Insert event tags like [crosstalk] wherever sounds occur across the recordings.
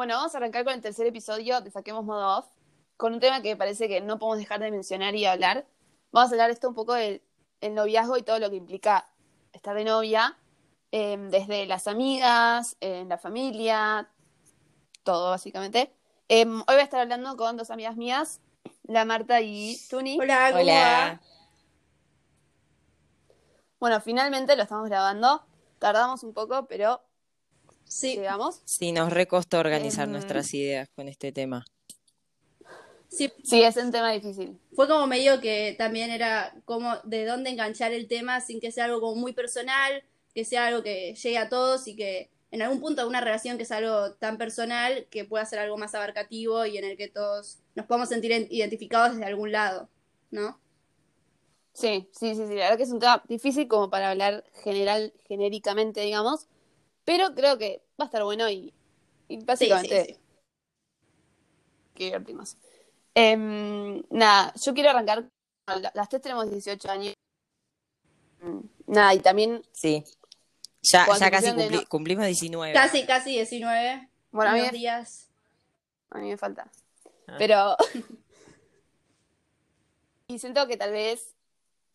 Bueno, vamos a arrancar con el tercer episodio de Saquemos Modo Off, con un tema que parece que no podemos dejar de mencionar y hablar. Vamos a hablar esto un poco del el noviazgo y todo lo que implica estar de novia, eh, desde las amigas, en la familia, todo básicamente. Eh, hoy voy a estar hablando con dos amigas mías, la Marta y Tuni. Hola, ¿cómo Hola. Bueno, finalmente lo estamos grabando. Tardamos un poco, pero Sí, llegamos. Sí, nos recostó organizar Em. nuestras ideas con este tema. sí, Sí, es un tema difícil. fue como medio que también era como de dónde enganchar el tema sin que sea algo como muy personal, que sea algo que llegue a todos y que en algún punto una relación que es algo tan personal que pueda ser algo más abarcativo y en el que todos nos podamos sentir en- identificados desde algún lado, ¿no? Sí, sí, sí, sí. La verdad que es un tema difícil como para hablar general, genéricamente, digamos. Pero creo que va a estar bueno y, y Sí, básicamente sí, sí. que divertimos. Em, nada, yo quiero arrancar. la- Las tres tenemos 18 años. Mm, Nada, y también, Sí. Ya, ya casi cumpli- no- cumplimos 19. Casi, casi 19, bueno, a mí, días. a mí me falta. Ah. Pero. [laughs] y siento que tal vez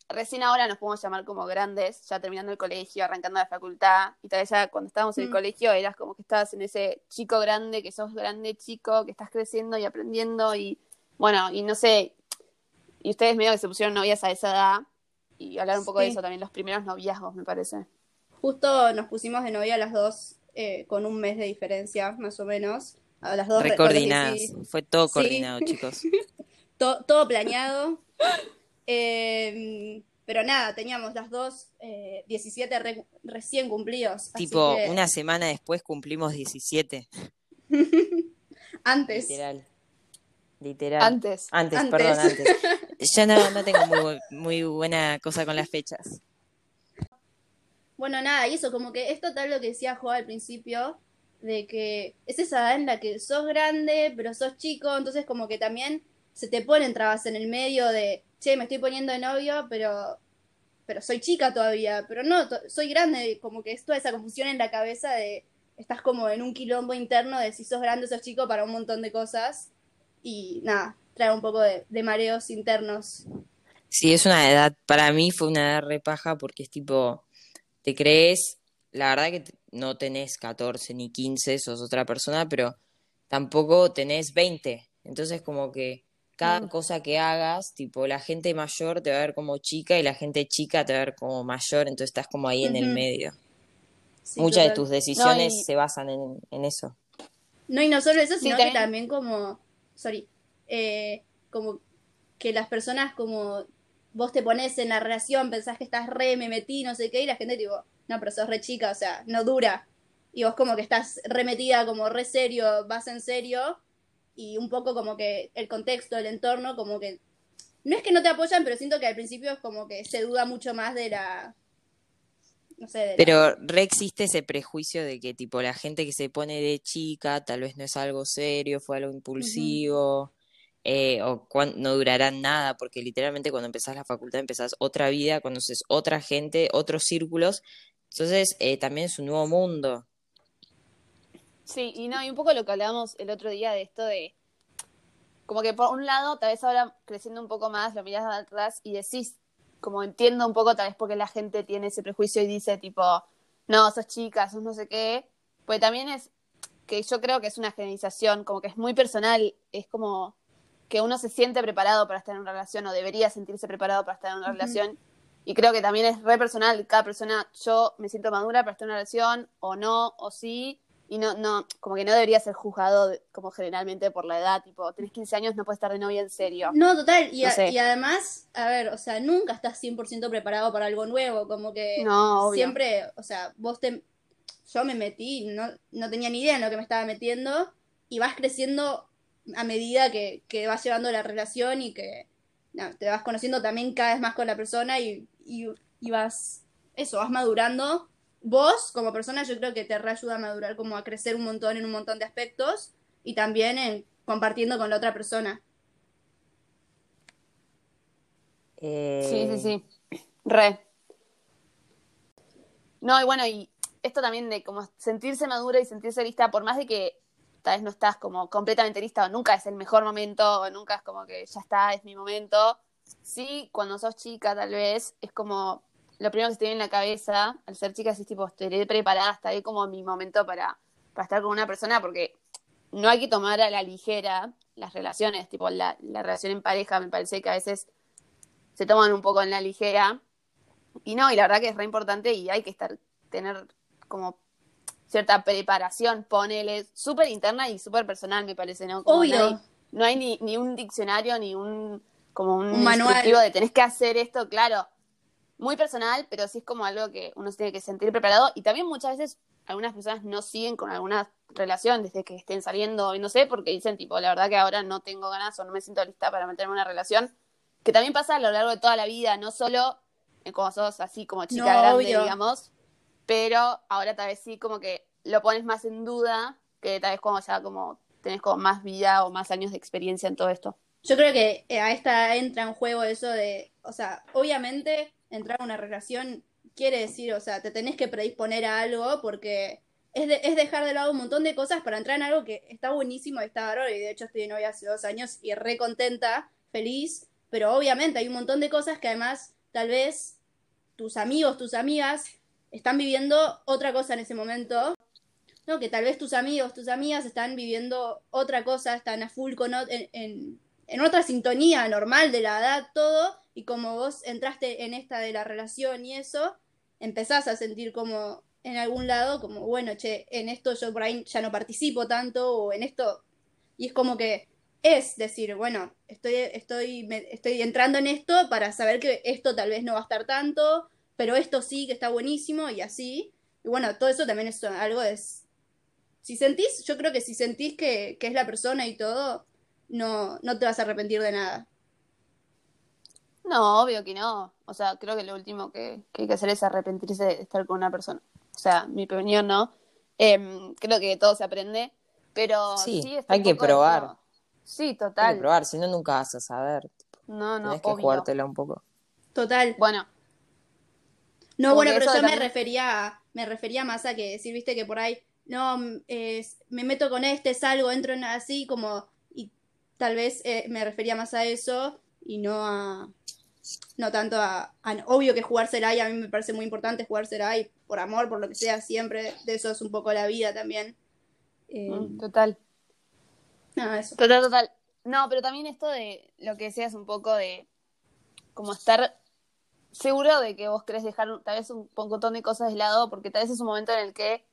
recién ahora nos podemos llamar como grandes, ya terminando el colegio, arrancando la facultad, y tal vez ya cuando estábamos en el Mm. colegio eras como que estabas en ese chico grande, que sos grande chico, que estás creciendo y aprendiendo, y bueno, y no sé, y ustedes medio que se pusieron novias a esa edad, y hablar un poco de eso también, los primeros noviazgos, me parece. Justo nos pusimos de novia las dos eh, con un mes de diferencia, más o menos. A las dos re- Recoordinadas. sí, Fue todo Sí. coordinado, chicos. [laughs] to- todo planeado. Eh, pero nada, teníamos las dos eh, 17 re- recién cumplidos. así tipo, que una semana después cumplimos 17. [laughs] antes. Literal. Literal. Antes. Antes, Antes. perdón, antes. [laughs] Yo no, no tengo muy, bu- muy buena cosa con las fechas. Bueno, nada, y eso, como que es total lo que decía Jo al principio, de que es esa edad en la que sos grande, pero sos chico, entonces como que también se te ponen trabas en el medio de, che, me estoy poniendo de novio, pero, pero soy chica todavía, pero no, soy grande, como que es toda esa confusión en la cabeza de, estás como en un quilombo interno de si sos grande o sos chico para un montón de cosas, y nada, trae un poco de, de mareos internos. Sí, es una edad, para mí fue una edad repaja porque es tipo, te crees, la verdad que no tenés 14 ni 15, sos otra persona, pero tampoco tenés 20. Entonces como que cada Mm. cosa que hagas, tipo, la gente mayor te va a ver como chica y la gente chica te va a ver como mayor, entonces estás como ahí en el medio. Sí, Muchas de tus decisiones y- se basan en, en eso. No, y no solo eso, Sí, sino que también- también como, sorry, eh, como que las personas como vos te pones en la relación, pensás que estás re, me metí, no sé qué, y la gente tipo, no, pero sos re chica, o sea, no dura. Y vos como que estás remetida, como re serio, vas en serio, y un poco como que el contexto, el entorno, como que, no es que no te apoyan, pero siento que al principio es como que se duda mucho más de la, no sé, de la- Pero re existe ese prejuicio de que tipo la gente que se pone de chica tal vez no es algo serio, fue algo impulsivo, eh, o no durarán nada, porque literalmente cuando empezás la facultad empezás otra vida, conoces otra gente, otros círculos, entonces eh, también es un nuevo mundo. Sí, y no, y un poco lo que hablábamos el otro día de esto de, como que por un lado, tal vez ahora creciendo un poco más, lo mirás atrás y decís, como entiendo un poco tal vez porque la gente tiene ese prejuicio y dice tipo, no, sos chica, sos no sé qué, pues también es que yo creo que es una generalización, como que es muy personal, es como que uno se siente preparado para estar en una relación o debería sentirse preparado para estar en una relación. Y creo que también es re personal, cada persona, yo me siento madura para estar en una relación, o no, o sí, y no, no, como que no debería ser juzgado como generalmente por la edad, tipo, tenés 15 años, no puedes estar de novia en serio. No, total, y, No a- sé. y además, a ver, o sea, nunca estás 100% preparado para algo nuevo, como que No, siempre, o sea, vos te... Yo me metí, no, no tenía ni idea en lo que me estaba metiendo, y vas creciendo a medida que, que vas llevando la relación y que no, te vas conociendo también cada vez más con la persona y, y, y vas, eso, vas madurando. Vos, como persona, yo creo que te reayuda a madurar, como a crecer un montón en un montón de aspectos, y también en compartiendo con la otra persona. Eh, Sí, sí, sí. Re. No, y bueno, y esto también de como sentirse madura y sentirse lista, por más de que tal vez no estás como completamente lista o nunca es el mejor momento o nunca es como que ya está, es mi momento. Sí, cuando sos chica tal vez es como lo primero que se te viene en la cabeza al ser chica es tipo, estaré preparada, ahí como mi momento para, para estar con una persona porque no hay que tomar a la ligera las relaciones, tipo la, la relación en pareja me parece que a veces se toman un poco en la ligera y no, y la verdad que es re importante y hay que estar, tener como cierta preparación, ponele, súper interna y súper personal, me parece, ¿no? Como Obvio. No hay, no hay ni, ni un diccionario, ni un como un, Un manual. de tenés que hacer esto, claro. Muy personal, pero sí es como algo que uno se tiene que sentir preparado. Y también muchas veces algunas personas no siguen con alguna relación desde que estén saliendo, y no sé, porque dicen, tipo, la verdad que ahora no tengo ganas o no me siento lista para meterme en una relación. Que también pasa a lo largo de toda la vida, no solo en como sos así como chica No, grande, obvio. digamos, pero ahora tal vez sí como que lo pones más en duda que tal vez cuando ya como tenés como más vida o más años de experiencia en todo esto. Yo creo que eh, a esta entra en juego eso de, o sea, obviamente entrar a una relación quiere decir, o sea, te tenés que predisponer a algo porque es, es dejar de lado un montón de cosas para entrar en algo que está buenísimo está bárbaro y de hecho estoy de novia hace dos años y re contenta, feliz, pero obviamente hay un montón de cosas que además tal vez tus amigos, tus amigas están viviendo otra cosa en ese momento. No, que tal vez tus amigos, tus amigas están viviendo otra cosa, están a full con en, en, en otra sintonía normal de la edad, todo, y como vos entraste en esta de la relación y eso, empezás a sentir como en algún lado, como, bueno, che, en esto yo por ahí ya no participo tanto, o en esto, y es como que es decir, bueno, estoy, estoy, estoy entrando en esto para saber que esto tal vez no va a estar tanto, pero esto sí que está buenísimo y así. Y bueno, todo eso también es algo de... Si sentís, yo creo que si sentís que, que es la persona y todo, no, no te vas a arrepentir de nada. No, obvio que no. O sea, creo que lo último que, que hay que hacer es arrepentirse de estar con una persona. O sea, mi opinión no. Em, creo que todo se aprende, pero Sí, hay que probar. Sí, Hay que total. probar, si no, nunca vas a saber. No, no, Tenés que obvio. jugártela un poco. Total. Bueno, No, bueno, pero yo me refería, a- me refería más a que decir, viste, que por ahí, no, eh, me meto con este, salgo, entro en así, como, tal vez eh, me refería más a eso y no a, no tanto a, a- obvio que jugársela y a mí me parece muy importante jugársela y por amor, por lo que sea, siempre, de eso es un poco la vida también. Eh, mm, total. nada, eso. Total, total. No, pero también esto de lo que decías un poco de como estar seguro de que vos querés dejar tal vez un montón de cosas de lado, porque tal vez es un momento en el que,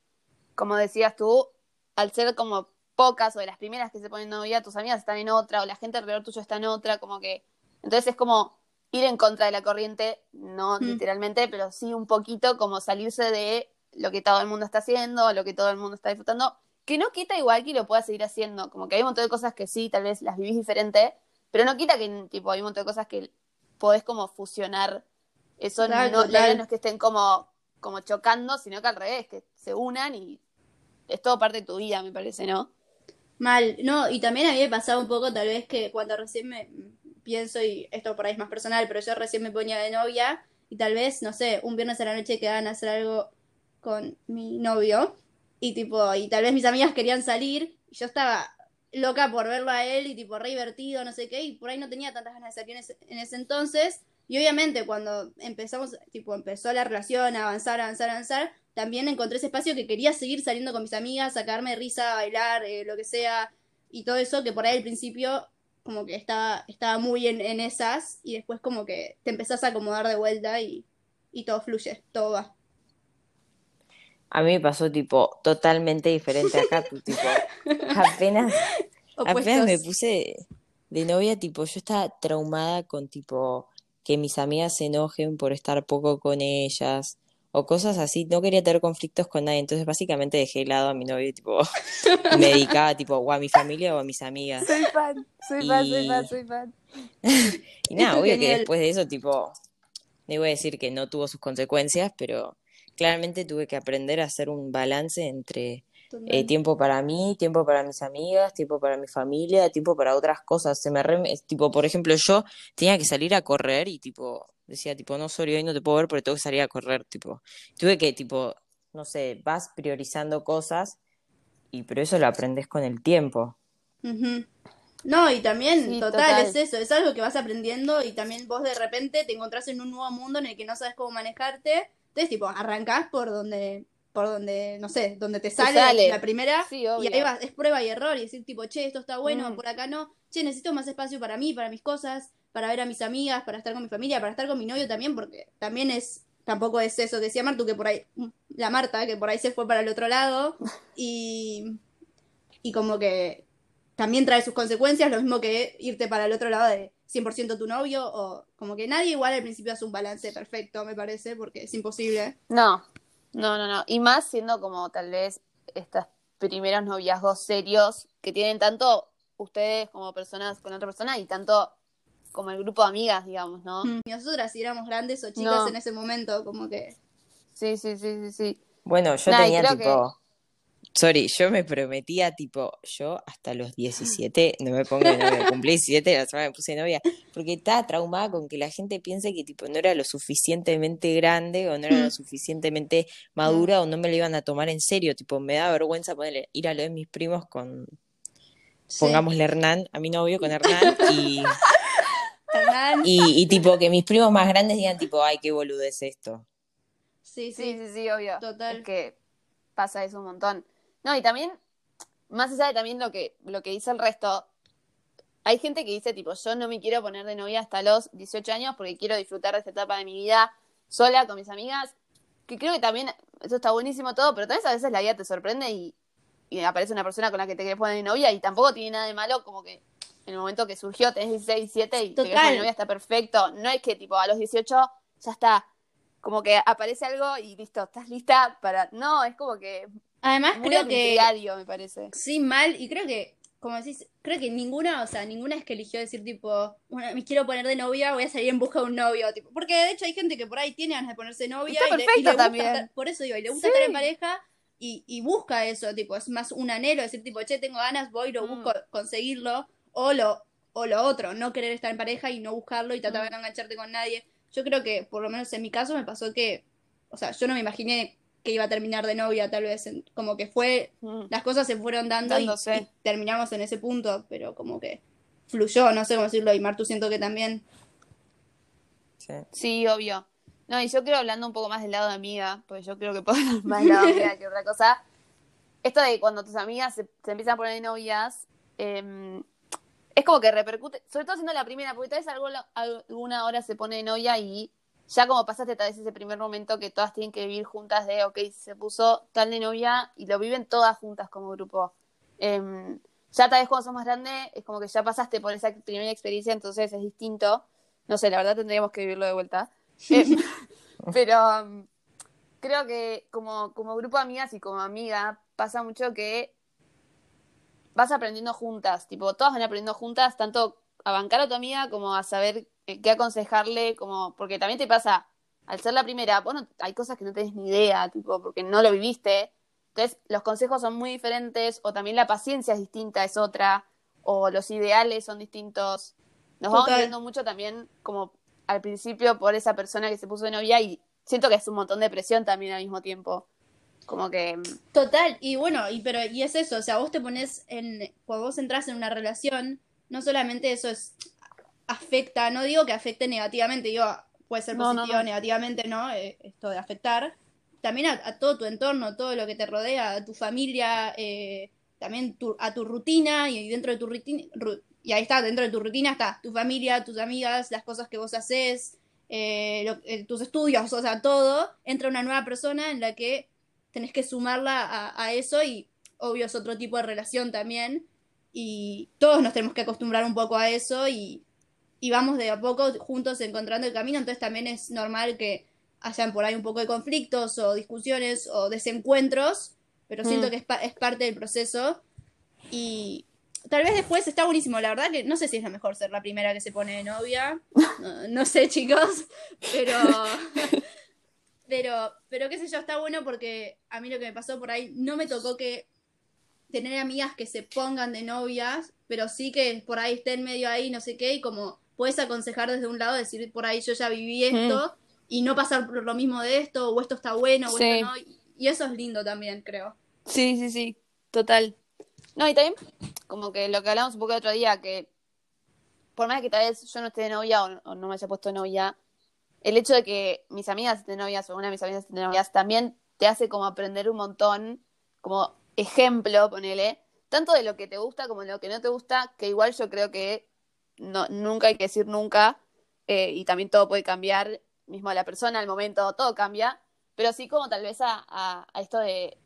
como decías tú, al ser como pocas o de las primeras que se ponen novia, tus amigas están en otra, o la gente alrededor tuyo está en otra, como que. Entonces es como ir en contra de la corriente, no Mm. literalmente, pero sí un poquito como salirse de lo que todo el mundo está haciendo, lo que todo el mundo está disfrutando, que no quita igual que lo puedas seguir haciendo, como que hay un montón de cosas que sí, tal vez las vivís diferente, pero no quita que tipo hay un montón de cosas que podés como fusionar. Eso Total, no, idea no es que estén como, como chocando, sino que al revés, que se unan y es todo parte de tu vida, me parece, ¿no? Mal, no, y también a mí me pasaba un poco tal vez que cuando recién me pienso, y esto por ahí es más personal, pero yo recién me ponía de novia y tal vez, no sé, un viernes a la noche quedaban a hacer algo con mi novio y tipo, y tal vez mis amigas querían salir y yo estaba loca por verlo a él y tipo re divertido, no sé qué, y por ahí no tenía tantas ganas de salir en ese, en ese entonces. Y obviamente cuando empezamos, tipo, empezó la relación a avanzar, avanzar, avanzar, también encontré ese espacio que quería seguir saliendo con mis amigas, sacarme risa, bailar, eh, lo que sea, y todo eso que por ahí al principio como que estaba, estaba muy en, en esas, y después como que te empezás a acomodar de vuelta y, y todo fluye, todo va. A mí me pasó tipo totalmente diferente acá, tú [laughs] tipo, apenas, apenas me puse de novia, tipo, yo estaba traumada con tipo que mis amigas se enojen por estar poco con ellas o cosas así. No quería tener conflictos con nadie, entonces básicamente dejé de lado a mi novio, tipo, [laughs] me dedicaba tipo o a mi familia o a mis amigas. Soy fan, soy fan, soy fan, soy fan. [laughs] Y nada, obvio que después de eso, tipo, no iba a decir que no tuvo sus consecuencias, pero claramente tuve que aprender a hacer un balance entre. Eh, tiempo para mí, tiempo para mis amigas, tiempo para mi familia, tiempo para otras cosas. Se me re- tipo, por ejemplo, yo tenía que salir a correr y tipo, decía tipo, no, sorry, hoy no te puedo ver porque tengo que salir a correr, tipo. Tuve que, tipo, no sé, vas priorizando cosas y pero eso lo aprendes con el tiempo. No, y también, Sí, total, total. es eso, es algo que vas aprendiendo y también vos de repente te encontrás en un nuevo mundo en el que no sabes cómo manejarte. Entonces, tipo, arrancás por donde, por donde, no sé, donde te sale, sale. la primera Sí, y ahí vas, es prueba y error y decir, tipo, che, esto está bueno, Mm. por acá no, che, necesito más espacio para mí, para mis cosas, para ver a mis amigas, para estar con mi familia, para estar con mi novio también, porque también es, tampoco es eso decía Martu, que por ahí, la Marta, que por ahí se fue para el otro lado [laughs] y, y como que también trae sus consecuencias, lo mismo que irte para el otro lado de 100% tu novio, o como que nadie igual al principio hace un balance perfecto, me parece, porque es imposible. No, no, no, no. Y más siendo como tal vez estos primeros noviazgos serios que tienen tanto ustedes como personas con otra persona y tanto como el grupo de amigas, digamos, ¿no? Y nosotras si éramos grandes o chicas No. en ese momento, como que... Sí, sí, sí, sí, sí. Bueno, yo Nah, tenía tipo, sorry, yo me prometía tipo, yo hasta los 17 no me pongo de novia, [laughs] cumplí 17, la semana me puse de novia, porque estaba traumada con que la gente piense que tipo no era lo suficientemente grande o no era lo Mm. suficientemente madura o no me lo iban a tomar en serio, tipo me da vergüenza ponerle, ir a lo de mis primos con, sí. pongámosle Hernán, a mi novio con Hernán y, [laughs] Hernán, y, y tipo que mis primos más grandes digan tipo, ay, qué boludez esto. sí, Sí, sí, sí, sí, obvio. Total. Es que pasa eso un montón. No, y también, más allá de también lo que, lo que dice el resto, hay gente que dice, tipo, yo no me quiero poner de novia hasta los 18 años porque quiero disfrutar de esta etapa de mi vida sola con mis amigas, que creo que también, eso está buenísimo todo, pero también a veces la vida te sorprende y, y aparece una persona con la que te quieres poner de novia y tampoco tiene nada de malo como que en el momento que surgió tenés 16, 17 y te querés poner de Total. novia está perfecto. No es que tipo a los 18 ya está, como que aparece algo y listo, estás lista para... No, es como que Además muy creo que... diario, me parece. Sí, mal, y creo que, como decís, creo que ninguna, o sea, ninguna es que eligió decir tipo, bueno, me quiero poner de novia, voy a salir en busca de un novio, tipo, porque de hecho hay gente que por ahí tiene ganas de ponerse novia Está y le- y, perfecto le gusta también. estar- por eso digo, y le gusta Sí. estar en pareja y, y busca eso, tipo, es más un anhelo, decir tipo, che, tengo ganas, voy, lo Mm. busco, conseguirlo, o lo, o lo otro, no querer estar en pareja y no buscarlo y tratar Mm. de no engancharte con nadie. Yo creo que, por lo menos en mi caso, me pasó que, o sea, yo no me imaginé que iba a terminar de novia, tal vez, como que fue Mm. las cosas se fueron dando y, terminamos en ese punto, pero como que fluyó, no sé cómo decirlo, y Martu siento que también. Sí. Sí, obvio. No, y yo creo hablando un poco más del lado de amiga, porque yo creo que puedo hablar más del lado de amiga que otra cosa. Esto de cuando tus amigas se, se empiezan a poner de novias, eh, es como que repercute, sobre todo siendo la primera, porque tal vez alguna, alguna hora se pone de novia y ya como pasaste tal vez ese primer momento que todas tienen que vivir juntas de, ok, se puso tal de novia y lo viven todas juntas como grupo. Em, ya tal vez cuando sos más grande es como que ya pasaste por esa primera experiencia, entonces es distinto. No sé, la verdad tendríamos que vivirlo de vuelta. Eh, [laughs] pero um, creo que como, como grupo de amigas y como amiga pasa mucho que vas aprendiendo juntas, tipo, todas van aprendiendo juntas, tanto a bancar a tu amiga como a saber qué aconsejarle, como, porque también te pasa, al ser la primera, bueno, hay cosas que no tenés ni idea, tipo, porque no lo viviste, entonces los consejos son muy diferentes, o también la paciencia es distinta, es otra, o los ideales son distintos. Nos vamos viendo mucho también como al principio por esa persona que se puso de novia y siento que es un montón de presión también al mismo tiempo. Como que Total, y bueno, y pero y es eso, o sea, vos te pones en, cuando vos entras en una relación, no solamente eso es afecta, no digo que afecte negativamente, digo, puede ser No, no, positivo no. negativamente, ¿no? Eh, esto de afectar, también a, a todo tu entorno, todo lo que te rodea, a tu familia, eh, también tu- a tu rutina, y dentro de tu rutina, ru- y ahí está, dentro de tu rutina está tu familia, tus amigas, las cosas que vos haces, eh, lo- eh, tus estudios, o sea, todo, entra una nueva persona en la que tenés que sumarla a, a eso y obvio es otro tipo de relación también y todos nos tenemos que acostumbrar un poco a eso y, y vamos de a poco juntos encontrando el camino, entonces también es normal que hayan por ahí un poco de conflictos o discusiones o desencuentros, pero siento Mm. que es, pa- es parte del proceso y tal vez después está buenísimo, la verdad que no sé si es lo mejor ser la primera que se pone de novia, no, no sé [laughs] chicos, pero... [laughs] Pero, pero qué sé yo, está bueno porque a mí lo que me pasó por ahí, no me tocó que tener amigas que se pongan de novias, pero sí que por ahí estén medio ahí, no sé qué, y como puedes aconsejar desde un lado, decir por ahí yo ya viví esto, y no pasar por lo mismo de esto, o esto está bueno, o Sí. esto no, y- y eso es lindo también, creo. Sí, sí, sí. Total. No, y también, como que lo que hablamos un poco el otro día, que por más que tal vez yo no esté de novia o, o no me haya puesto novia, el hecho de que mis amigas estén novias o una de mis amigas estén novias también te hace como aprender un montón, como ejemplo, ponele, tanto de lo que te gusta como de lo que no te gusta, que igual yo creo que no, nunca hay que decir nunca, eh, y también todo puede cambiar, mismo la persona, al momento, todo cambia, pero sí como tal vez a, a, a esto de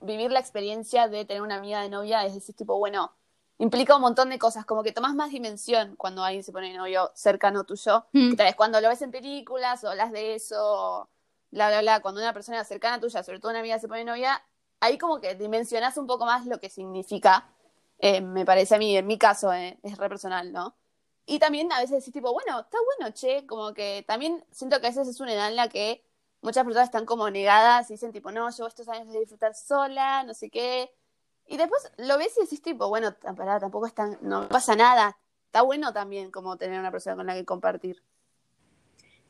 vivir la experiencia de tener una amiga de novia, es decir, tipo, bueno, implica un montón de cosas, como que tomas más dimensión cuando alguien se pone novio cercano tuyo, Mm. que tal vez cuando lo ves en películas o hablas de eso, o bla, bla, bla, cuando una persona cercana tuya, sobre todo una amiga se pone novia, ahí como que dimensionás un poco más lo que significa, eh, me parece a mí, en mi caso, eh, es re personal, ¿no? Y también a veces decís tipo, bueno, está bueno, che, como que también siento que a veces es una edad en la que muchas personas están como negadas y dicen tipo, no, llevo estos años de disfrutar sola, no sé qué. Y después lo ves y decís tipo, bueno, pará, tampoco es tan, no pasa nada. Está bueno también como tener una persona con la que compartir.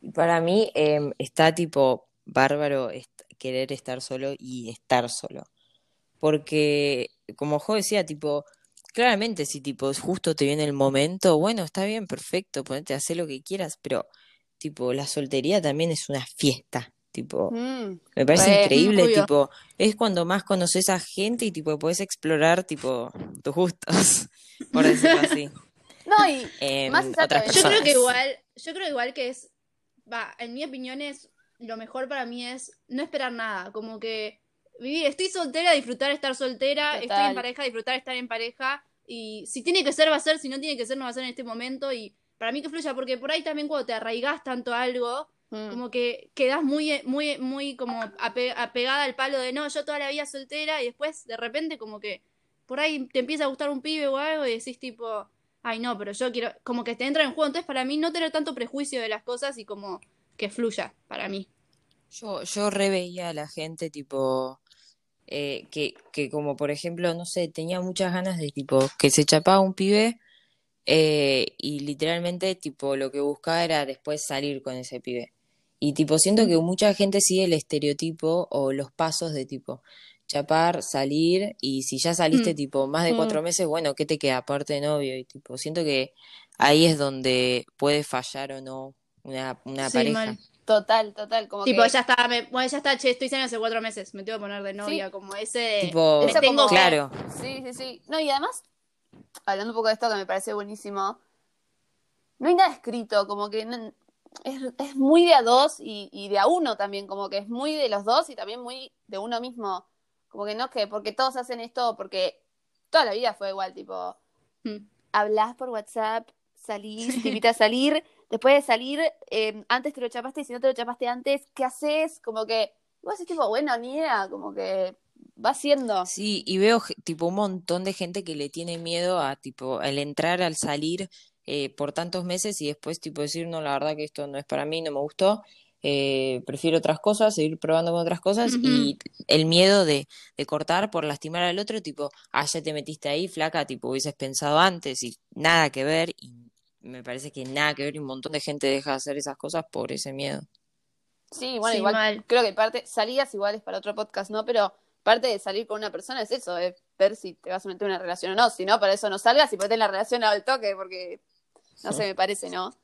Y para mí em, está tipo bárbaro querer estar solo y estar solo. Porque, como Jo decía, tipo, claramente si tipo justo te viene el momento, bueno, está bien, perfecto, ponete a hacer lo que quieras, pero tipo, la soltería también es una fiesta. Tipo, Mm, me parece re, increíble, tipo, es cuando más conoces a gente y tipo podés explorar tipo tus gustos, [laughs] por decirlo así. [laughs] No, y En Más otras Yo creo que igual, yo creo igual que es, va, en mi opinión es, lo mejor para mí es no esperar nada, como que vivir, estoy soltera, disfrutar estar soltera, estoy en pareja, disfrutar estar en pareja, y si tiene que ser va a ser, si no tiene que ser no va a ser en este momento, y para mí que fluya, porque por ahí también cuando te arraigas tanto a algo, mm, como que quedas muy, muy, muy como ape- apegada al palo de no, yo toda la vida soltera, y después de repente como que por ahí te empieza a gustar un pibe o algo y decís tipo, ay no, pero yo quiero, como que te entra en juego, entonces para mí no tener tanto prejuicio de las cosas y como que fluya, para mí. Yo, yo re veía a la gente tipo eh, que, que como por ejemplo, no sé, tenía muchas ganas de tipo que se chapaba un pibe eh, y literalmente tipo lo que buscaba era después salir con ese pibe. Y tipo siento que mucha gente sigue el estereotipo o los pasos de tipo chapar, salir y si ya saliste Mm. tipo más de cuatro Mm. meses, bueno, ¿qué te queda aparte de novio? Y tipo siento que ahí es donde puede fallar o no una, una Sí, pareja. mal. Total, total. Como Tipo, que, ya está, me- bueno, ya está, che, estoy saliendo hace cuatro meses, me tengo que poner de novia, como ese... Tipo, tengo como- que- claro. Sí, sí, sí. No, y además, hablando un poco de esto que me parece buenísimo, no hay nada escrito, como que no- es, es muy de a dos y, y de a uno también, como que es muy de los dos y también muy de uno mismo. Como que no es que porque todos hacen esto, porque toda la vida fue igual, tipo, Mm. hablas por WhatsApp, salís, te invitas a salir, después de salir, eh, antes te lo chapaste y si no te lo chapaste antes, ¿qué haces? Como que, vos es tipo, bueno, ni idea, como que va siendo. Sí, y veo tipo un montón de gente que le tiene miedo a tipo al entrar, al salir eh, por tantos meses y después tipo decir, no, la verdad que esto no es para mí, no me gustó, eh, prefiero otras cosas, seguir probando con otras cosas y el miedo de, de cortar por lastimar al otro, tipo, ah, ya te metiste ahí, flaca, tipo, hubieses pensado antes y nada que ver y me parece que nada que ver y un montón de gente deja de hacer esas cosas por ese miedo. Sí, bueno, Sí, igual mal. creo que parte, salidas igual es para otro podcast, ¿no? Pero parte de salir con una persona es eso, es ver si te vas a meter en una relación o no. Si no, para eso no salgas y ponete en la relación al toque, porque no sé, me parece, ¿no?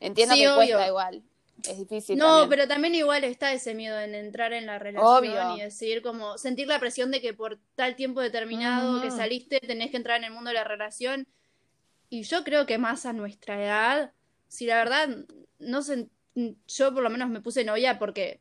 Entiendo Sí, que obvio. cuesta igual. Es difícil. No, también. pero también igual está ese miedo en entrar en la relación Obvio. y decir como sentir la presión de que por tal tiempo determinado que saliste tenés que entrar en el mundo de la relación. Y yo creo que más a nuestra edad, si la verdad no sé, yo por lo menos me puse novia porque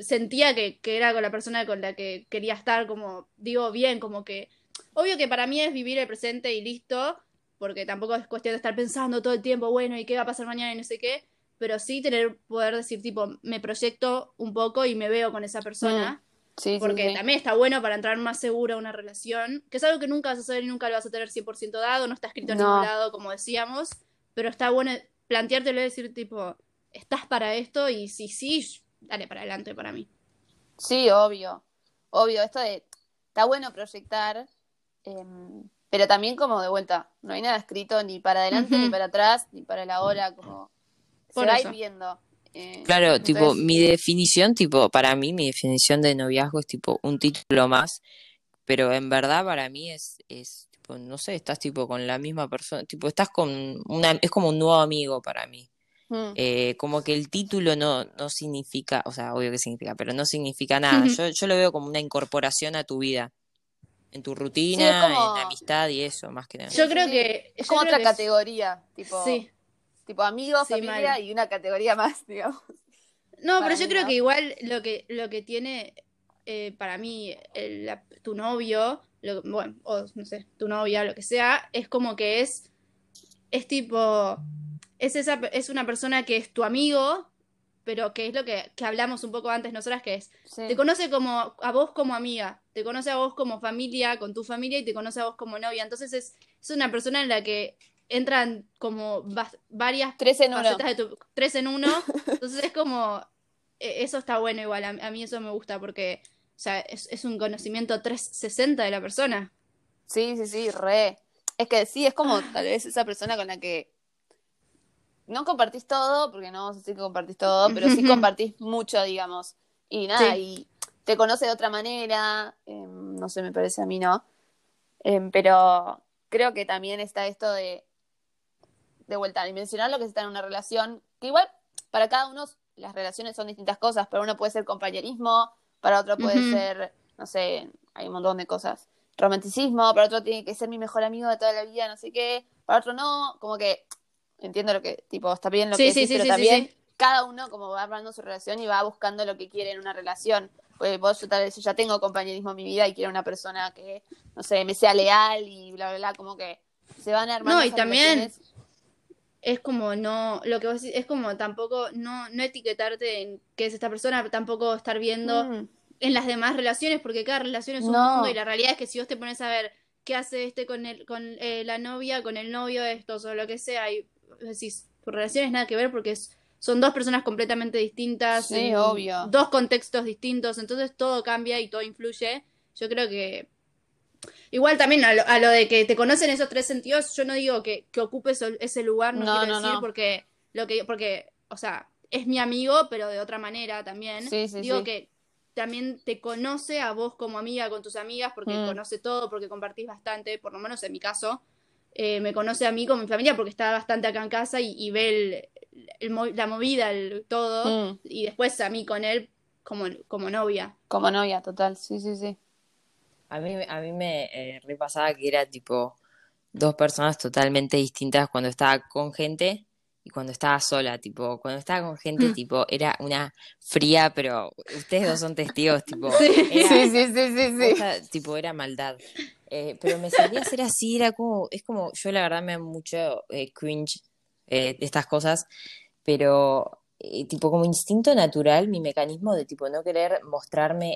sentía que, que era con la persona con la que quería estar, como digo bien, como que obvio que para mí es vivir el presente y listo, porque tampoco es cuestión de estar pensando todo el tiempo, bueno, ¿y qué va a pasar mañana y no sé qué? Pero sí tener poder decir, tipo, me proyecto un poco y me veo con esa persona. Sí, Porque sí. también está bueno para entrar más seguro a una relación, que es algo que nunca vas a hacer y nunca lo vas a tener 100% dado, no está escrito en No. ningún lado, como decíamos, pero está bueno planteártelo y decir, tipo, estás para esto y si sí, dale para adelante para mí. Sí, obvio. Obvio, esto de. Está bueno proyectar, em, pero también como de vuelta. No hay nada escrito ni para adelante, ni para atrás, ni para la hora, como. Por se va a eso. ir viendo. Eh, Claro, tipo, mi definición, tipo, para mí, mi definición de noviazgo es tipo un título más pero en verdad para mí es, es tipo, no sé, estás tipo con la misma persona, tipo, estás con una, es como un nuevo amigo para mí. Mm. Eh, como que el título no, no significa, o sea, obvio que significa, pero no significa nada. Yo, yo lo veo como una incorporación a tu vida, en tu rutina, como- en amistad y eso, más que nada. Yo creo Sí, que. Es como otra que categoría, tipo, Sí. Tipo amigos, Sí, familia mal. y una categoría más, [laughs] digamos. No, para pero yo creo ¿no? que igual lo que, lo que tiene eh, para mí el- la- tu novio, lo- bueno, o no sé, tu novia, lo que sea, es como que es, es tipo, es, esa, es una persona que es tu amigo, pero que es lo que, que hablamos un poco antes nosotras, que es, Sí. te conoce como a vos como amiga, te conoce a vos como familia, con tu familia, y te conoce a vos como novia. Entonces es, es una persona en la que entran como varias Tres en uno. de tu, tres en uno. [laughs] Entonces es como, e- eso está bueno igual, a, mí eso me gusta porque, o sea, es, es un conocimiento 360 de la persona. Sí, sí, sí, re. Es que sí, es como tal vez esa persona con la que no compartís todo, porque no vamos a decir que compartís todo, pero sí [laughs] compartís mucho, digamos. Y nada, Sí. y te conoce de otra manera, em, no sé, me parece a mí, ¿no? Em, pero creo que también está esto de, de vuelta, dimensionar lo que está en una relación, que igual para cada uno las relaciones son distintas cosas, para uno puede ser compañerismo, para otro puede ser, no sé, hay un montón de cosas. Romanticismo, para otro tiene que ser mi mejor amigo de toda la vida, no sé qué, para otro no, como que entiendo lo que, tipo, está bien lo Sí, que sí, decís, sí, pero sí, sí, también sí. cada uno como va armando su relación y va buscando lo que quiere en una relación. Pues vos yo tal vez yo ya tengo compañerismo en mi vida y quiero una persona que, no sé, me sea leal y bla, bla, bla, como que se van armando No, y también relaciones. Es como no, lo que vos decís, es como tampoco, no, no etiquetarte en qué es esta persona, tampoco estar viendo Mm, en las demás relaciones, porque cada relación es un No. mundo y la realidad es que si vos te pones a ver qué hace este con el, con eh, la novia, con el novio, estos o lo que sea, y decís, tu relación es nada que ver porque es- son dos personas completamente distintas, Sí, en obvio. dos contextos distintos, entonces todo cambia y todo influye. Yo creo que igual también a lo, a lo de que te conocen esos tres sentidos, yo no digo que, que ocupes ese lugar, no, No, quiero no, decir no. porque lo que porque, o sea, es mi amigo, pero de otra manera también. Sí, sí, digo sí. que también te conoce a vos como amiga con tus amigas porque Mm. conoce todo, porque compartís bastante, por lo menos en mi caso. eh, me conoce a mí con mi familia porque está bastante acá en casa y, y ve el, la movida, el todo, Mm. y después a mí con él como, como novia. Como novia, total, sí, sí, sí. A mí, a mí me eh, repasaba que era tipo dos personas totalmente distintas cuando estaba con gente y cuando estaba sola, tipo, cuando estaba con gente, Mm. tipo, era una fría, pero ustedes dos son testigos, tipo, Sí. era, Sí, sí, sí, sí, tipo, era maldad. Eh, pero me salía hacer así, era como, es como, yo la verdad me da mucho eh, cringe eh, de estas cosas, pero tipo como instinto natural, mi mecanismo de tipo no querer mostrarme,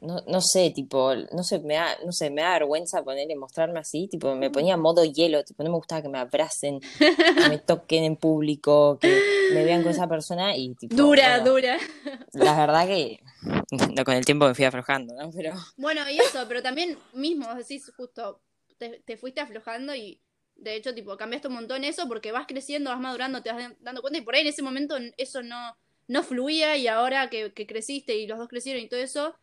no, no sé, tipo, no sé, me da, no sé, me da vergüenza ponerle, mostrarme así, tipo, me ponía modo hielo, tipo, no me gustaba que me abracen, que me [laughs] toquen en público, que me vean con esa persona y tipo, Dura, bueno, dura. la verdad que no, [laughs] con el tiempo me fui aflojando, ¿no? Pero Bueno, y eso, pero también mismo, vos decís justo, te, te fuiste aflojando y de hecho, tipo, cambiaste un montón eso porque vas creciendo, vas madurando, te vas dando cuenta y por ahí en ese momento eso no, no fluía y ahora que, que creciste y los dos crecieron y todo eso,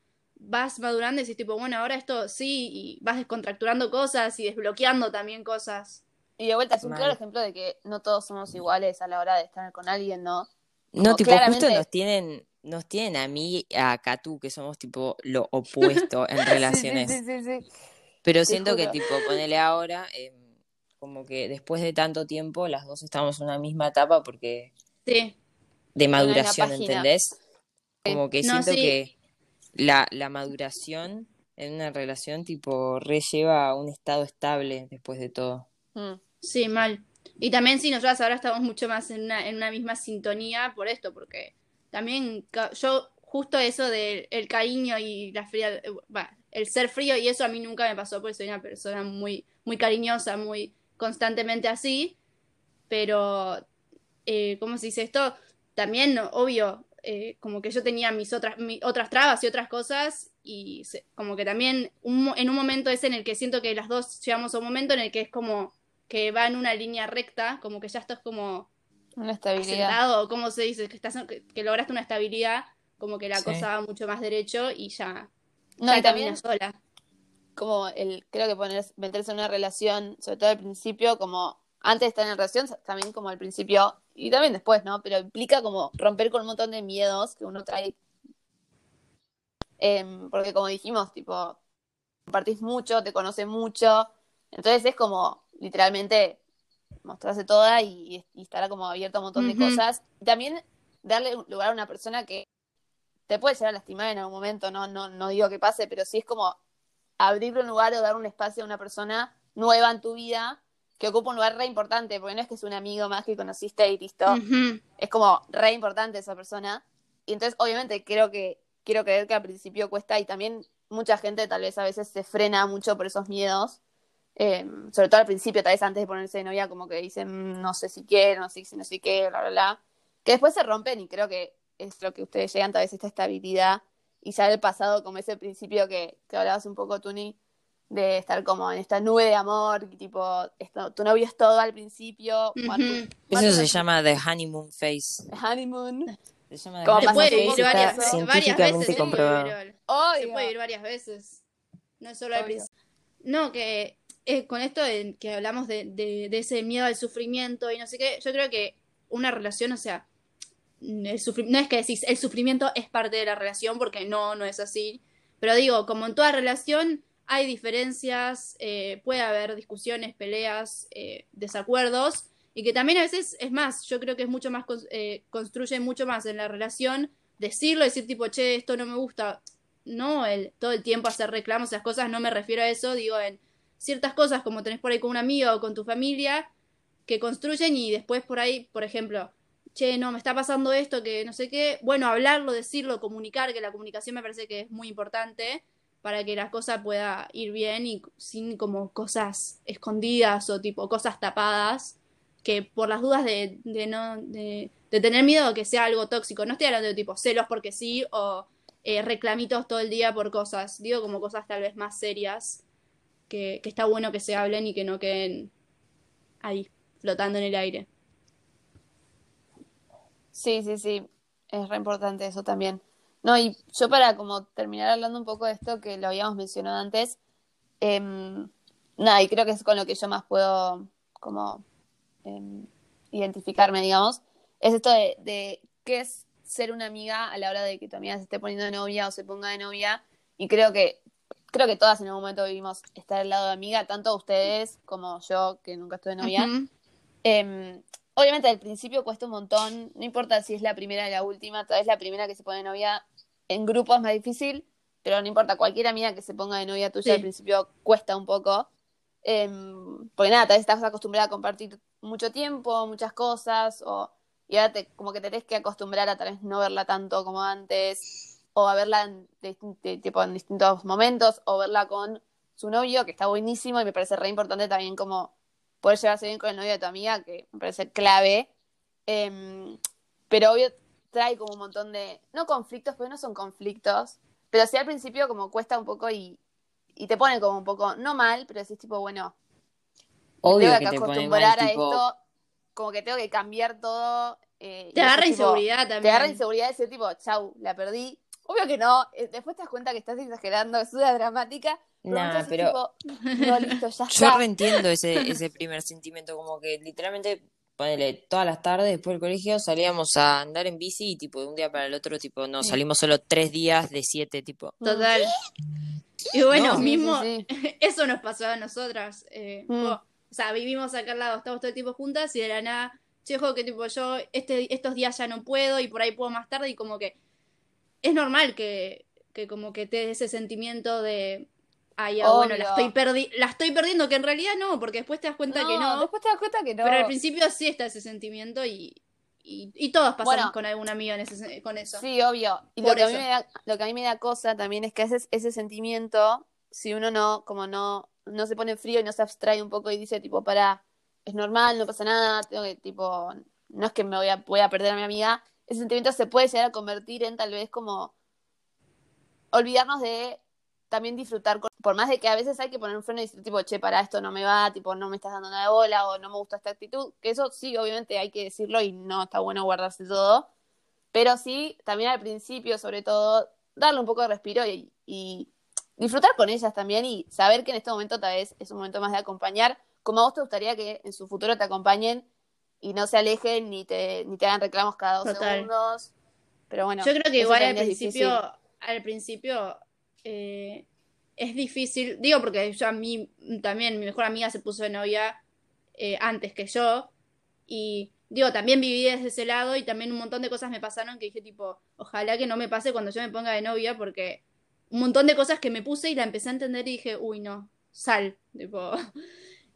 vas madurando y decís tipo, bueno, ahora esto sí, y vas descontracturando cosas y desbloqueando también cosas. Y de vuelta, es un Mal. claro ejemplo de que no todos somos iguales a la hora de estar con alguien, ¿no? No, Como tipo, claramente- justo nos tienen, nos tienen a mí y a Katú, que somos tipo lo opuesto en [laughs] relaciones. Sí, sí, sí, sí. Pero te siento que tipo, ponele ahora, eh, como que después de tanto tiempo, las dos estamos en una misma etapa porque Sí, de maduración. ¿entendés? Como que No, siento sí. que la, la maduración en una relación tipo re lleva a un estado estable después de todo. Mm. sí, mal. Y también sí, nosotras ahora estamos mucho más en una, en una misma sintonía por esto, porque también yo justo eso del el cariño y la fría, eh, el ser frío y eso a mí nunca me pasó porque soy una persona muy, muy cariñosa, muy constantemente así, pero eh, ¿cómo se dice esto? También, obvio, eh, como que yo tenía mis otras, mi- otras trabas y otras cosas y se- como que también un en un momento es en el que siento que las dos llegamos a un momento en el que es como que va en una línea recta, como que ya estás como Una estabilidad. sentado, ¿cómo se dice? Que, estás, que, que lograste una estabilidad, como que la Sí. cosa va mucho más derecho y ya, No, ya y también camina sola. como el, creo que poner, meterse en una relación, sobre todo al principio, como antes de estar en la relación, también como al principio, y también después, ¿no? Pero implica como romper con un montón de miedos que uno trae. Em, porque como dijimos, tipo, compartís mucho, te conoce mucho, entonces es como literalmente mostrarse toda y, estará como abierto a un montón de cosas. Y también darle lugar a una persona que te puede llegar a lastimar en algún momento, no, no, no digo que pase, pero sí es como abrirle un lugar o dar un espacio a una persona nueva en tu vida que ocupa un lugar re importante, porque no es que es un amigo más que conociste y listo. Es como re importante esa persona. Y entonces, obviamente, creo que, quiero creer que al principio cuesta y también mucha gente tal vez a veces se frena mucho por esos miedos. Em, sobre todo al principio, tal vez antes de ponerse de novia, como que dicen, no sé si quiero, no sé si no sé qué, bla, bla, bla. Que después se rompen y creo que es lo que ustedes llegan, tal vez esta estabilidad y ya el pasado como ese principio que, que hablabas un poco, Tuni, de estar como en esta nube de amor, tipo, esto, tu novio es todo al principio. Eso se llama The Honeymoon Face. The Honeymoon. Se llama como se puede vivir varias, varias veces. comprobado. Se puede ir varias veces. No es solo al principio. No, que eh, con esto de, que hablamos de, de, de, ese miedo al sufrimiento y no sé qué, yo creo que una relación, o sea, no es que decís el sufrimiento es parte de la relación, porque no, no es así. Pero digo, como en toda relación, hay diferencias, eh, puede haber discusiones, peleas, eh, desacuerdos, y que también a veces es más, yo creo que es mucho más, eh, construye mucho más en la relación decirlo, decir tipo, che, esto no me gusta, no el, todo el tiempo hacer reclamos, esas cosas, no me refiero a eso, digo, en ciertas cosas como tenés por ahí con un amigo o con tu familia, que construyen y después por ahí, por ejemplo, che, no, me está pasando esto, que no sé qué, bueno, hablarlo, decirlo, comunicar, que la comunicación me parece que es muy importante para que la cosa pueda ir bien y sin como cosas escondidas o tipo cosas tapadas que por las dudas de, no de, tener miedo de que sea algo tóxico. No estoy hablando de tipo celos porque sí o eh, reclamitos todo el día por cosas. Digo como cosas tal vez más serias que, que está bueno que se hablen y que no queden ahí flotando en el aire. Sí sí sí. Es re importante eso también no, y yo para como terminar hablando un poco de esto que lo habíamos mencionado antes, em, nada, y creo que es con lo que yo más puedo como em, identificarme, digamos, es esto de, de qué es ser una amiga a la hora de que tu amiga se esté poniendo de novia o se ponga de novia, y creo que creo que todas en algún momento vivimos estar al lado de amiga, tanto ustedes como yo, que nunca estuve de novia. Em, obviamente al principio cuesta un montón, no importa si es la primera o la última, tal vez la primera que se pone de novia en grupo es más difícil, pero no importa, cualquier amiga que se ponga de novia tuya al principio cuesta un poco. Em, porque nada, tal vez estás acostumbrada a compartir mucho tiempo, muchas cosas, o y ahora te, como que tenés que acostumbrar a tal vez no verla tanto como antes, o a verla en, tipo, en distintos momentos, o verla con su novio, que está buenísimo, y me parece re importante también como poder llevarse bien con el novio de tu amiga, que me parece clave. Em, pero obvio, trae como un montón de, no conflictos, porque no son conflictos, pero sí al principio como cuesta un poco y, y te pone como un poco, no mal, pero decís tipo, bueno, Obvio tengo que, acostumbrar a esto, como que tengo que cambiar todo. Eh, te agarra inseguridad también. Te agarra inseguridad ese tipo, chau, la perdí. Obvio que no, eh, después te das cuenta que estás exagerando, es una dramática. Pero pero no, listo, ya yo reentiendo ese, [laughs] ese primer sentimiento, como que literalmente ponele, todas las tardes después del colegio salíamos a andar en bici y tipo de un día para el otro, tipo, no, salimos solo tres días de siete, tipo. Total. Y bueno, mismo, [laughs] eso nos pasó a nosotras. Eh, mm. o sea, vivimos acá al lado, estamos todo el tiempo juntas y de la nada, chejo que tipo yo este, estos días ya no puedo y por ahí puedo más tarde y como que es normal que, que como que te dé ese sentimiento de Ay, ah, bueno, la estoy, la estoy perdiendo, que en realidad no, porque después te das cuenta que no. Después te das cuenta que no. Pero al principio sí está ese sentimiento y, y, todos pasamos con algún amigo en ese, con eso. Sí, obvio. Y lo que, a mí me da, lo que a mí me da cosa también es que ese, ese sentimiento, si uno no, como no, no se pone frío y no se abstrae un poco y dice, tipo, para, es normal, no pasa nada, tengo que, tipo, no es que me voy a, voy a perder a mi amiga, ese sentimiento se puede llegar a convertir en tal vez como olvidarnos de también disfrutar, por más de que a veces hay que poner un freno y decir, tipo, che, para esto no me va, tipo, no me estás dando nada de bola o no me gusta esta actitud, que eso sí, obviamente hay que decirlo y no está bueno guardarse todo, pero sí, también al principio, sobre todo, darle un poco de respiro y, disfrutar con ellas también y saber que en este momento tal vez es un momento más de acompañar, como a vos te gustaría que en su futuro te acompañen y no se alejen ni te, ni te hagan reclamos cada dos Total. segundos. Pero bueno, Yo creo que igual al principio, al principio eh, es difícil, digo porque yo a mí también, mi mejor amiga se puso de novia eh, antes que yo y digo, también viví desde ese lado y también un montón de cosas me pasaron que dije tipo, ojalá que no me pase cuando yo me ponga de novia porque un montón de cosas que me puse y la empecé a entender y dije, uy no, sal, tipo...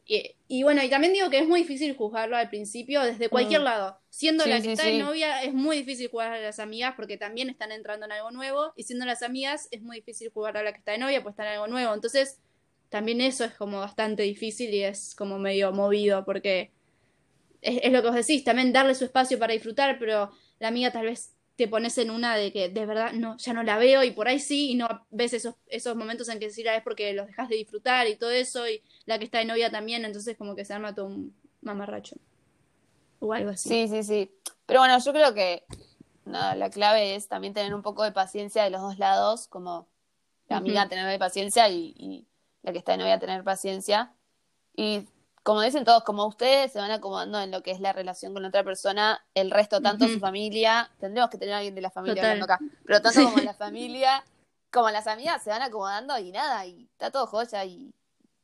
Y, y bueno, y también digo que es muy difícil juzgarlo al principio desde cualquier Mm. lado. Siendo Sí, la que sí, está sí. de novia, es muy difícil jugar a las amigas porque también están entrando en algo nuevo. Y siendo las amigas, es muy difícil jugar a la que está de novia, pues está en algo nuevo. Entonces, también eso es como bastante difícil y es como medio movido porque es, es lo que vos decís, también darle su espacio para disfrutar, pero la amiga tal vez te pones en una de que de verdad no, ya no la veo y por ahí sí, y no ves esos, esos momentos en que sí la ves porque los dejas de disfrutar y todo eso, y la que está de novia también, entonces como que se arma todo un mamarracho. O algo así. Sí, sí, sí. Pero bueno, yo creo que nada, la clave es también tener un poco de paciencia de los dos lados, como la amiga Ujú. tener paciencia y, y la que está de novia tener paciencia. Y como dicen todos, como ustedes se van acomodando en lo que es la relación con la otra persona, el resto, tanto su familia, tendremos que tener a alguien de la familia Total. hablando acá, pero tanto Sí. como la familia, como las amigas se van acomodando y nada, y está todo joya y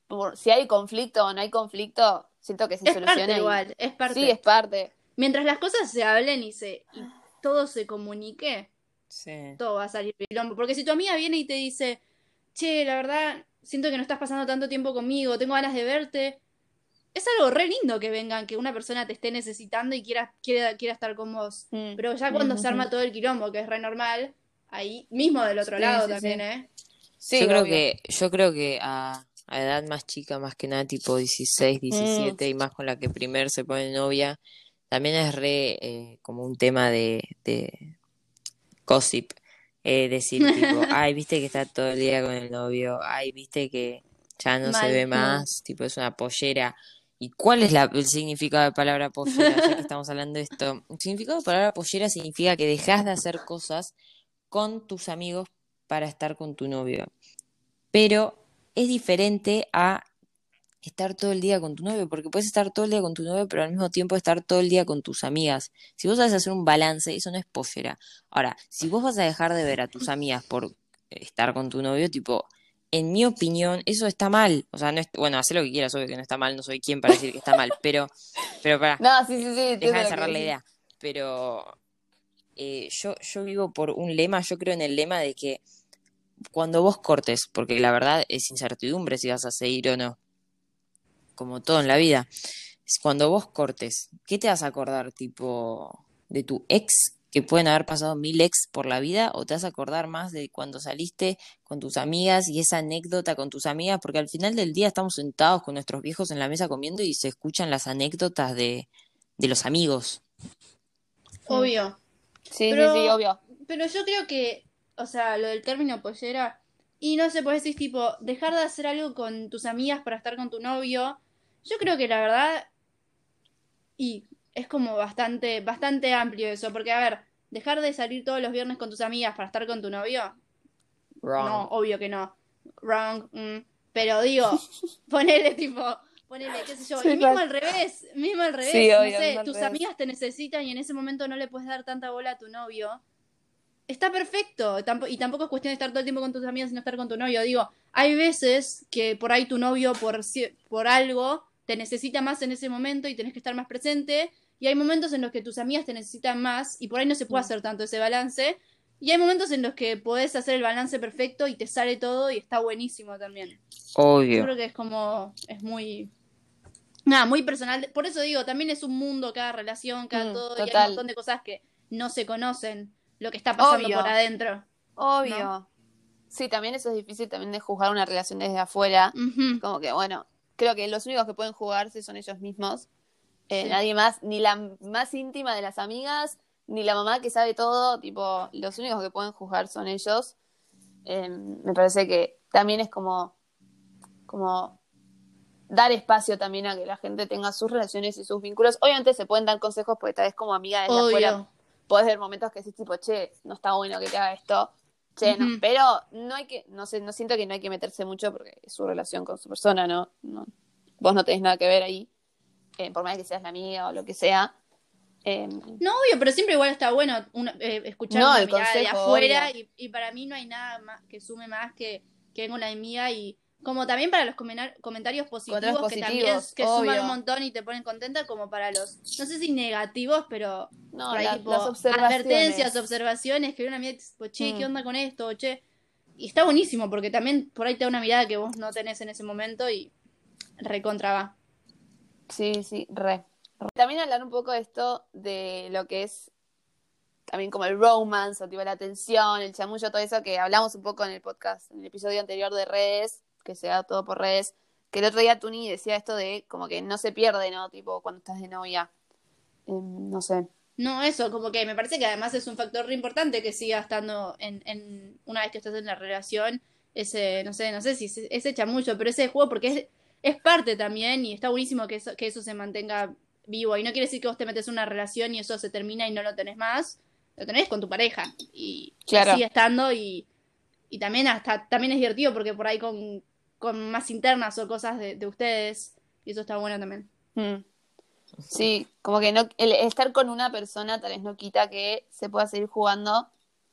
por- si hay conflicto o no hay conflicto, siento que se Es parte soluciona. y- igual, es parte. Sí, es parte. Mientras las cosas se hablen y se y todo se comunique, Sí. todo va a salir quilombo. Porque si tu amiga viene y te dice, che, la verdad, siento que no estás pasando tanto tiempo conmigo, tengo ganas de verte. Es algo re lindo que vengan, que una persona te esté necesitando y quiera, quiera, quiera estar con vos. Mm. Pero ya cuando se Ujú. arma todo el quilombo, que es re normal, ahí mismo del otro Sí, lado sí, también, sí. ¿eh? Sí, yo creo obvio. que, yo creo que a, a edad más chica, más que nada, tipo 16, 17, y más con la que primero se pone novia, también es re eh, como un tema de, de gossip. Eh, decir tipo, [laughs] ay, viste que está todo el día con el novio, ay, viste que ya no se ve Mm. más, tipo, es una pollera. ¿Y cuál es el significado de palabra pollera? Ya que estamos hablando de esto. El significado de palabra pollera significa que dejas de hacer cosas con tus amigos para estar con tu novio. Pero es diferente a estar todo el día con tu novio, porque puedes estar todo el día con tu novio, pero al mismo tiempo estar todo el día con tus amigas. Si vos sabes hacer un balance, eso no es pollera. Ahora, si vos vas a dejar de ver a tus amigas por estar con tu novio, tipo, en mi opinión, eso está mal. O sea, no es, bueno, hacer lo que quieras, obvio que no está mal, no soy quien para decir que está mal, pero, pero para, No, sí, sí, sí. deja de que cerrar la idea. Pero eh, yo, yo vivo por un lema, yo creo en el lema de que cuando vos cortes, porque la verdad es incertidumbre si vas a seguir o no, como todo en la vida, es cuando vos cortes, ¿qué te vas a acordar, tipo, de tu ex? Que pueden haber pasado mil ex por la vida, o te vas a acordar más de cuando saliste con tus amigas y esa anécdota con tus amigas, porque al final del día estamos sentados con nuestros viejos en la mesa comiendo y se escuchan las anécdotas de, de los amigos. Obvio. Sí, Pero- sí, sí, obvio. Pero yo creo que, o sea, lo del término pollera, y no sé, pues decís tipo, dejar de hacer algo con tus amigas para estar con tu novio, yo creo que la verdad, y es como bastante, bastante amplio eso, porque a ver, dejar de salir todos los viernes con tus amigas para estar con tu novio, no, obvio que no, wrong, mm. pero digo, [laughs] ponele tipo, ponele, qué sé yo, Sí, y mismo al revés, mismo al revés, Sí, no obvio, sé, tus revés. amigas te necesitan y en ese momento no le puedes dar tanta bola a tu novio. Está perfecto, tampo- y tampoco es cuestión de estar todo el tiempo con tus amigas y no estar con tu novio. Digo, hay veces que por ahí tu novio, por, por algo, te necesita más en ese momento y tenés que estar más presente. Y hay momentos en los que tus amigas te necesitan más y por ahí no se puede Mm. hacer tanto ese balance. Y hay momentos en los que podés hacer el balance perfecto y te sale todo y está buenísimo también. Yo Obvio. creo que es como, es muy, nada, muy personal. Por eso digo, también es un mundo cada relación, cada Mm, todo, y hay un montón de cosas que no se conocen, lo que está pasando Obvio. por adentro. Obvio. ¿no? Sí, también eso es difícil también de juzgar una relación desde afuera. Como que, bueno, creo que los únicos que pueden jugarse son ellos mismos. Eh, Sí. Nadie más, ni la más íntima de las amigas, ni la mamá que sabe todo. Tipo, los únicos que pueden juzgar son ellos. Eh, me parece que también es como, como dar espacio también a que la gente tenga sus relaciones y sus vínculos. Obviamente se pueden dar consejos porque tal vez como amiga desde afuera Obvio. podés ver momentos que decís tipo, che, no está bueno que te haga esto. che, no. Pero no hay que, no sé, no siento que no hay que meterse mucho porque es su relación con su persona, ¿no? no vos no tenés nada que ver ahí, eh, por más que seas la amiga o lo que sea. Eh, No, obvio, pero siempre igual está bueno una- eh, escuchar No, una el mirada de consejo, afuera y, y para mí no hay nada más que sume más que, que venga una amiga y como también para los comenar- comentarios positivos, que también que suman un montón y te ponen contenta como para los, no sé si negativos, pero no, la- tipo, las observaciones. advertencias, observaciones, que viene una amiga tipo, che, ¿qué Mm. onda con esto? Che, y está buenísimo porque también por ahí te da una mirada que vos no tenés en ese momento y recontra va. Sí, sí, re. También hablar un poco de esto de lo que es también como el romance, tipo la tensión, el chamullo, todo eso que hablamos un poco en el podcast, en el episodio anterior de redes, que se da todo por redes, que el otro día Tuni decía esto de como que no se pierde, ¿no? Tipo cuando estás de novia. Em, no sé. No, eso, como que me parece que además es un factor re importante que siga estando en, en una vez que estás en la relación, ese, no sé, no sé si se- ese chamullo, pero ese juego porque es, es parte también y está buenísimo que eso, que eso se mantenga vivo. Y no quiere decir que vos te metes en una relación y eso se termina y no lo tenés más, lo tenés con tu pareja y Claro. sigue estando y, y también hasta también es divertido porque por ahí con, con más internas o cosas de, de ustedes y eso está bueno también. Mm. Sí, como que no, el estar con una persona tal vez no quita que se pueda seguir jugando.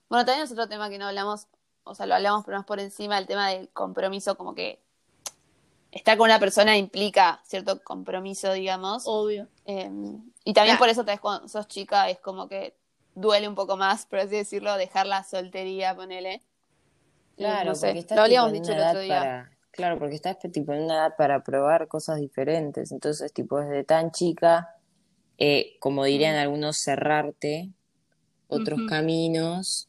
Bueno, también es otro tema que no hablamos, o sea, lo hablamos pero más por encima, el tema del compromiso, como que estar con una persona implica cierto compromiso, digamos. Obvio. Eh, y también Claro. por eso tal vez cuando sos chica es como que duele un poco más, por así decirlo, dejar la soltería, ponele. Claro, no sé, porque estás lo habíamos dicho el otro día. para, claro, porque estás tipo en una edad para probar cosas diferentes. Entonces, tipo, desde tan chica, eh, como dirían algunos, cerrarte otros caminos.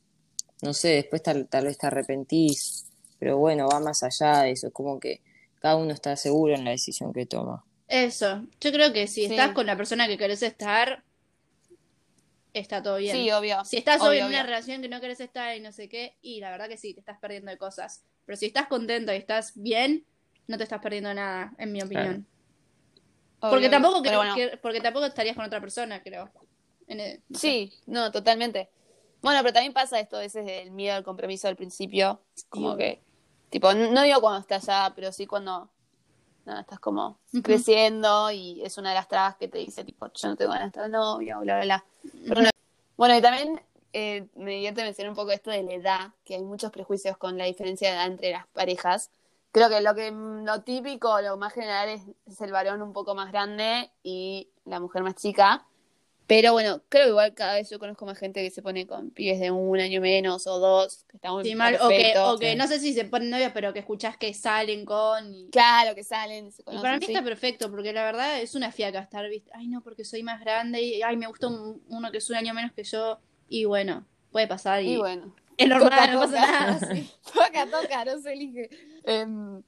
No sé, después tal, tal vez te arrepentís, pero bueno, va más allá de eso. Es como que cada uno está seguro en la decisión que toma. Eso, yo creo que si Sí. estás con la persona que querés estar, está todo bien. Sí, obvio. Si estás hoy Obvio, en una obvio. relación que no querés estar y no sé qué, y la verdad que sí, te estás perdiendo de cosas. Pero si estás contento y estás bien, no te estás perdiendo nada, en mi opinión. Obvio, Porque obvio. tampoco creo bueno. que- porque tampoco estarías con otra persona, creo. En el- no sé. Sí, no, totalmente. Bueno, pero también pasa esto a veces del miedo al compromiso al principio. Como Sí. que, tipo, no digo cuando estás ya, pero sí cuando estás como creciendo y es una de las trabas que te dice, tipo, yo no tengo ganas de estar novia, bla, bla, bla. Pero no- Bueno, y también eh, me divierte mencionar un poco esto de la edad, que hay muchos prejuicios con la diferencia de edad entre las parejas. Creo que lo que lo típico, lo más general es, es el varón un poco más grande y la mujer más chica. Pero bueno, creo que igual cada vez yo conozco más gente que se pone con pibes de un año menos o dos, que está muy Sí, mal, o que, o que sí. no sé si se ponen novios, pero que escuchás que salen con. Y, Claro, que salen, se y conocen, para mí sí. está perfecto, porque la verdad es una fiaca estar, ¿viste? Ay, no, porque soy más grande y ay, me gusta un- uno que es un año menos que yo. Y bueno, puede pasar y, Y bueno, es normal, toca, no pasa toca. nada. [laughs] toca, toca, no se elige. Em,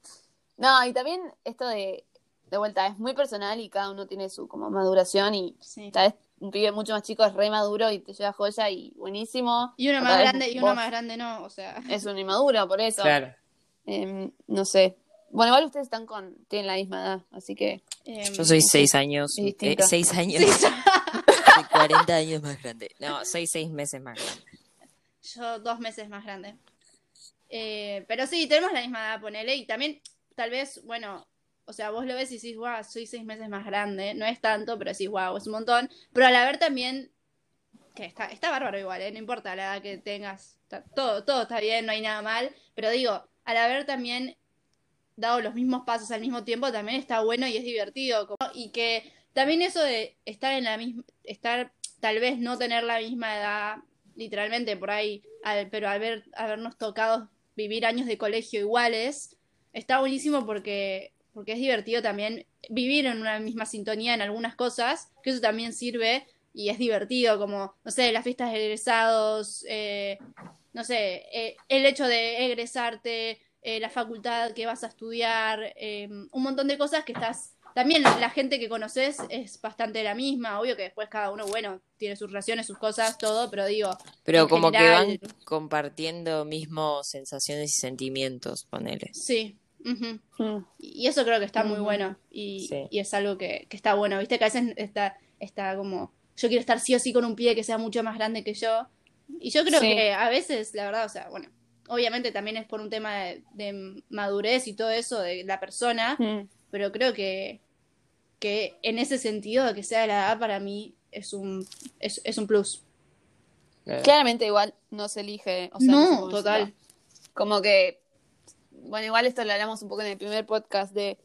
no, y también esto de, de vuelta, es muy personal y cada uno tiene su como maduración y Sí. tal vez un pibe mucho más chico es re maduro y te lleva joya y buenísimo. Y uno más grande y uno más grande no, o sea. Es un inmaduro, por eso. Claro. Em, no sé. Bueno, igual ustedes están con, tienen la misma edad, así que em, Yo soy seis años, eh, seis años, soy 40 años más grande. No, soy seis meses más grande. Yo dos meses más grande. Eh, pero sí, tenemos la misma edad, ponele. Y también, tal vez, bueno, o sea, vos lo ves y decís, wow, soy seis meses más grande. No es tanto, pero decís, wow, es un montón. Pero al haber también, está, bárbaro igual, ¿eh? No importa la edad que tengas. todo, todo está bien, no hay nada mal. Pero digo, al haber también dado los mismos pasos al mismo tiempo, también está bueno y es divertido. y que también eso de estar en la misma, estar, tal vez no tener la misma edad, literalmente por ahí, al- pero al haber, habernos tocado vivir años de colegio iguales, está buenísimo porque, porque es divertido también vivir en una misma sintonía en algunas cosas, que eso también sirve y es divertido, como, no sé, las fiestas de egresados, eh, no sé, eh, el hecho de egresarte, eh, la facultad que vas a estudiar, eh, un montón de cosas que estás... También la gente que conoces es bastante la misma, obvio que después cada uno, bueno, tiene sus relaciones, sus cosas, todo, pero digo, Pero como que van compartiendo mismos sensaciones y sentimientos, ponele. sí. Mm, Y eso creo que está muy bueno y, Sí. y es algo que, que está bueno, viste que a veces está, está como, yo quiero estar sí o sí con un pie que sea mucho más grande que yo. Y yo creo Sí. que a veces, la verdad, o sea, bueno, obviamente también es por un tema de, de madurez y todo eso de la persona, Mm. pero creo que, que en ese sentido de que sea de la edad para mí es un, es, es un plus. Claro. Claramente igual no se elige. O sea, No, total. Como que, bueno, igual esto lo hablamos un poco en el primer podcast de,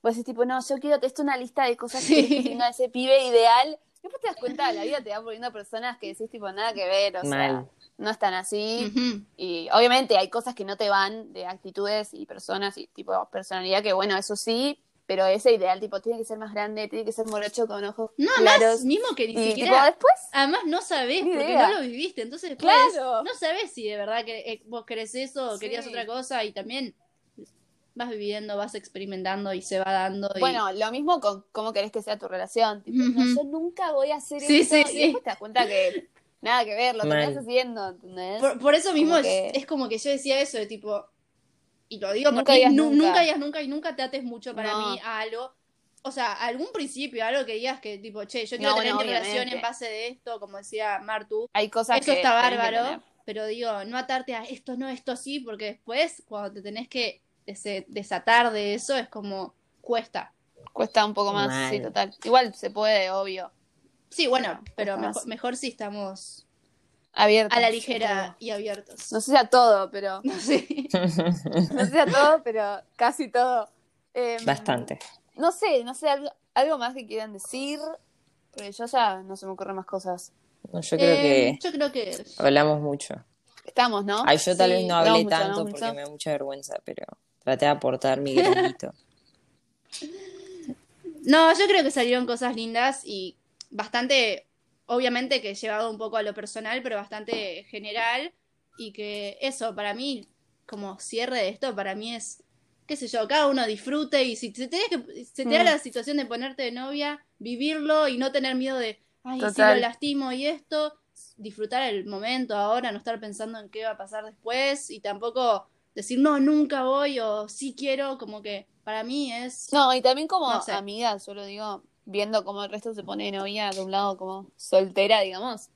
pues es tipo, no, yo quiero que esto una lista de cosas Sí. que tenga ese pibe ideal. Después te das cuenta, la vida te va poniendo personas que decís tipo, nada que ver, o sea, no están así. Y obviamente hay cosas que no te van de actitudes y personas y tipo personalidad que bueno, eso sí, pero ese ideal tipo tiene que ser más grande, tiene que ser morocho con ojos No, claros. además, mismo que ni y tipo siquiera... después, Además no sabés, porque idea. no lo viviste, entonces después Claro. no sabés si de verdad que eh, vos querés eso o Sí. querías otra cosa y también vas viviendo, vas experimentando y se va dando. y- bueno, lo mismo con cómo querés que sea tu relación. Tipo, no, Ujú. yo nunca voy a hacer Sí, eso. sí, y sí. después te das cuenta que nada que ver, lo Mal. terminás haciendo, ¿entendés? por, por eso mismo como es, que- es como que yo decía eso de tipo, y lo digo Nunca porque digas nunca. nunca digas nunca y nunca te ates mucho para No. mí a algo. O sea, algún principio, algo que digas que tipo, che, yo quiero No, tener mi relación en base de esto, como decía Martu. Hay cosas Eso que está que bárbaro, pero digo, no atarte a esto no, esto sí, porque después cuando te tenés que dese- desatar de eso es como cuesta. Cuesta un poco más, Mal. sí, total. Igual se puede, obvio. Sí, bueno, Pero mejor, si estamos Abierto. a la ligera y abiertos. No sé si a todo, pero. [laughs] No sé. No sé a todo, pero casi todo. Em, Bastante. No sé, no sé, algo, algo más que quieran decir. Porque yo ya no se me ocurren más cosas. No, yo creo Eh, que Yo creo que hablamos mucho. Estamos, ¿no? Ay, yo tal Sí, vez no hablé mucho, tanto porque mucho. me da mucha vergüenza, pero traté de aportar mi granito. [laughs] No, yo creo que salieron cosas lindas y bastante, obviamente que llevado un poco a lo personal, pero bastante general. Y que eso, para mí, como cierre de esto, para mí es, qué sé yo, cada uno disfrute y si te, que, se te da Mm. la situación de ponerte de novia, vivirlo y no tener miedo de, ay, si lo Total. lastimo y esto, disfrutar el momento ahora, no estar pensando en qué va a pasar después y tampoco decir, no, nunca voy o sí quiero, como que para mí es... No, y también como No sé. amiga, yo lo digo, viendo cómo el resto se pone novia de un lado como soltera, digamos.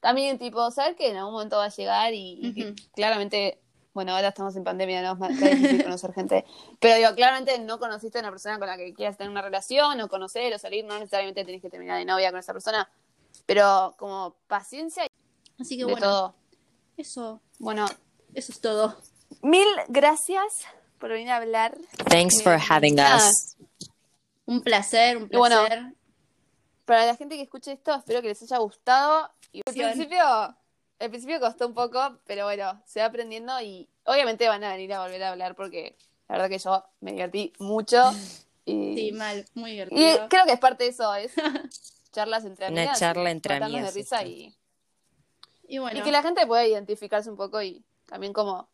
También, tipo, saber que en algún momento va a llegar y, claramente, bueno, ahora estamos en pandemia, no es más difícil [laughs] conocer gente. Pero digo, claramente no conociste a una persona con la que quieras tener una relación o conocer o salir, no necesariamente tenés que terminar de novia con esa persona. Pero como paciencia Así que de bueno, todo. eso, Bueno, eso es todo. Mil gracias por venir a hablar. Thanks for Eh, having us. Un placer, un Y bueno, placer. Para la gente que escuche esto, espero que les haya gustado. Y al principio, al principio costó un poco, pero bueno, se va aprendiendo y obviamente van a venir a volver a hablar porque la verdad que yo me divertí mucho. [laughs] Y, Sí, mal, muy y divertido. creo que es parte de eso, es [laughs] charlas entre Una amigas. charla y entre amigas, de risa y, Y bueno, y que la gente pueda identificarse un poco y también como...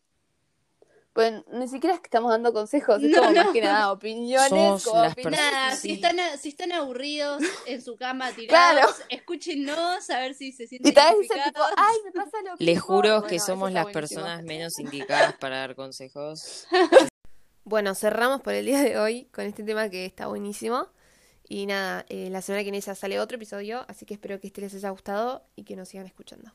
Pues ni siquiera es que estamos dando consejos, es No, como no. más que nada opiniones. Como nada, sí. si están, si están aburridos en su cama tirados, escúchenos a ver si se sienten Y tal vez dice tipo, identificados. ay, me pasa lo mismo. Les juro Bueno, que somos las buenísimo. personas menos indicadas para dar consejos. [laughs] Bueno, cerramos por el día de hoy con este tema que está buenísimo. Y nada, eh, la semana que viene ya sale otro episodio, así que espero que este les haya gustado y que nos sigan escuchando.